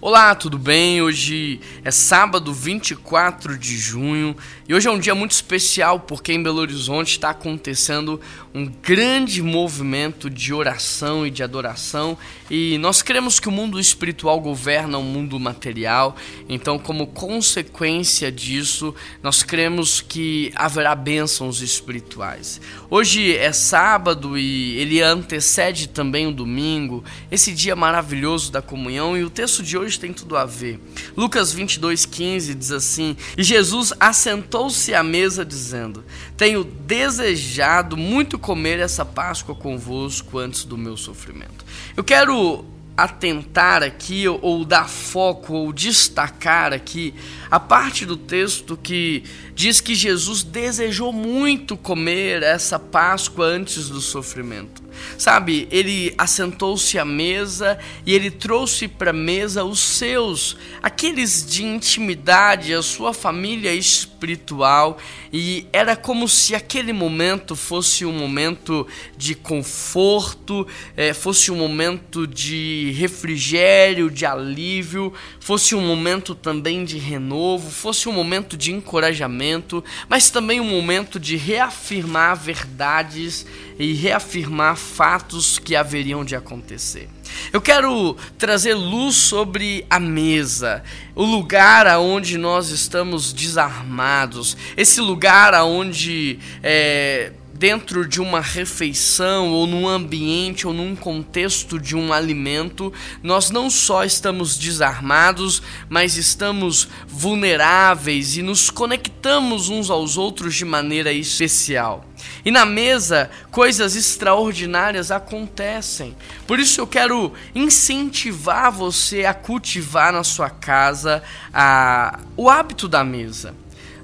Olá, tudo bem? Hoje é sábado 24 de junho e hoje é um dia muito especial porque em Belo Horizonte está acontecendo um grande movimento de oração e de adoração e nós cremos que o mundo espiritual governa o mundo material, então, como consequência disso, nós cremos que haverá bênçãos espirituais. Hoje é sábado e ele antecede também o domingo, esse dia maravilhoso da comunhão e o texto de hoje hoje tem tudo a ver. Lucas 22:15 diz assim: "E Jesus assentou-se à mesa dizendo: Tenho desejado muito comer essa Páscoa convosco antes do meu sofrimento." Eu quero atentar aqui ou dar foco ou destacar aqui a parte do texto que diz que Jesus desejou muito comer essa Páscoa antes do sofrimento. Sabe, ele assentou-se à mesa e ele trouxe para a mesa os seus, aqueles de intimidade, a sua família espiritual, e era como se aquele momento fosse um momento de conforto, é, fosse um momento de refrigério, de alívio, fosse um momento também de renovo, fosse um momento de encorajamento, mas também um momento de reafirmar verdades e reafirmar fatos que haveriam de acontecer. Eu quero trazer luz sobre a mesa, o lugar aonde nós estamos desarmados, esse lugar aonde é, dentro de uma refeição ou num ambiente ou num contexto de um alimento, nós não só estamos desarmados, mas estamos vulneráveis e nos conectamos uns aos outros de maneira especial. E na mesa, coisas extraordinárias acontecem. Por isso eu quero incentivar você a cultivar na sua casa a, o hábito da mesa.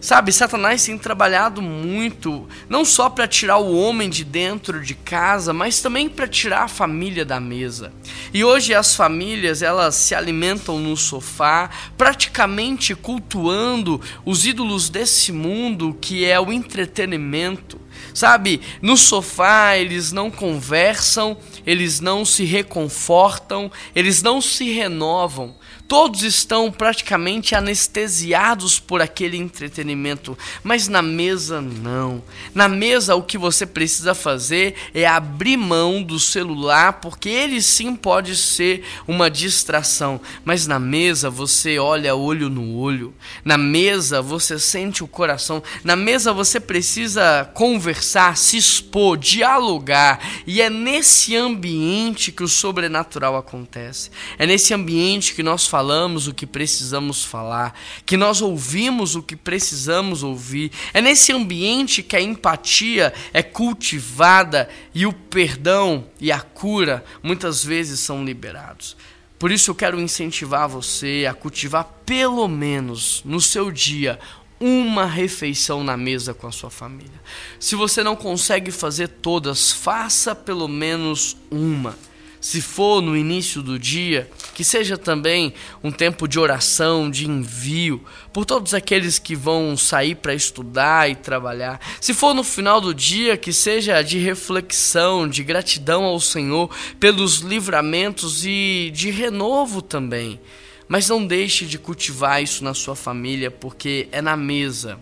Sabe, Satanás tem trabalhado muito, não só para tirar o homem de dentro de casa, mas também para tirar a família da mesa. E hoje as famílias, elas se alimentam no sofá, praticamente cultuando os ídolos desse mundo, que é o entretenimento. Sabe, no sofá eles não conversam, eles não se reconfortam, eles não se renovam. Todos estão praticamente anestesiados por aquele entretenimento, mas na mesa não. Na mesa o que você precisa fazer é abrir mão do celular, porque ele sim pode ser uma distração, mas na mesa você olha olho no olho. Na mesa você sente o coração. Na mesa você precisa conversar, se expor, dialogar, e é nesse ambiente que o sobrenatural acontece. É nesse ambiente que nós falamos o que precisamos falar, que nós ouvimos o que precisamos ouvir. É nesse ambiente que a empatia é cultivada e o perdão e a cura muitas vezes são liberados. Por isso eu quero incentivar você a cultivar pelo menos no seu dia uma refeição na mesa com a sua família. Se você não consegue fazer todas, faça pelo menos uma se for no início do dia, que seja também um tempo de oração, de envio, por todos aqueles que vão sair para estudar e trabalhar. Se for no final do dia, que seja de reflexão, de gratidão ao Senhor pelos livramentos e de renovo também. Mas não deixe de cultivar isso na sua família, porque é na mesa.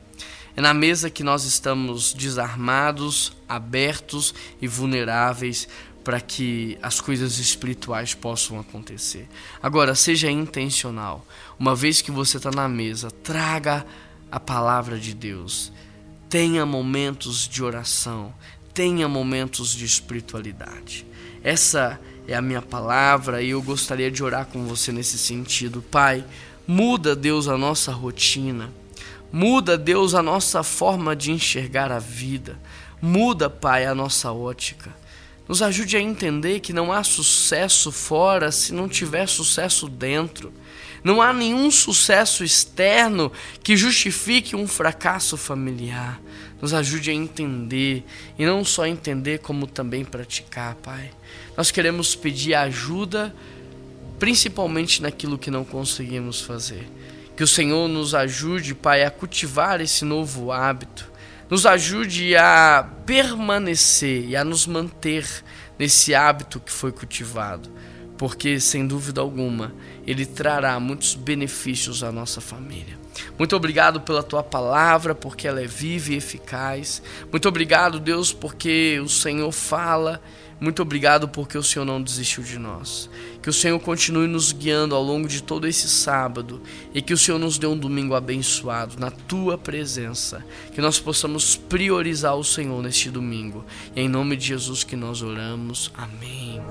É na mesa que nós estamos desarmados, abertos e vulneráveis para que as coisas espirituais possam acontecer. Agora, seja intencional. Uma vez que você está na mesa, traga a palavra de Deus. Tenha momentos de oração. Tenha momentos de espiritualidade. Essa é a minha palavra e eu gostaria de orar com você nesse sentido. Pai, muda, Deus, a nossa rotina. Muda, Deus, a nossa forma de enxergar a vida. Muda, Pai, a nossa ótica. Nos ajude a entender que não há sucesso fora se não tiver sucesso dentro. Não há nenhum sucesso externo que justifique um fracasso familiar. Nos ajude a entender e não só entender, como também praticar, Pai. Nós queremos pedir ajuda, principalmente naquilo que não conseguimos fazer. Que o Senhor nos ajude, Pai, a cultivar esse novo hábito nos ajude a permanecer e a nos manter nesse hábito que foi cultivado. porque sem dúvida alguma ele trará muitos benefícios à nossa família. Muito obrigado pela tua palavra, porque ela é viva e eficaz. Muito obrigado, Deus, porque o Senhor fala. Muito obrigado porque o Senhor não desistiu de nós. Que o Senhor continue nos guiando ao longo de todo esse sábado e que o Senhor nos dê um domingo abençoado na tua presença. Que nós possamos priorizar o Senhor neste domingo. E em nome de Jesus que nós oramos. Amém.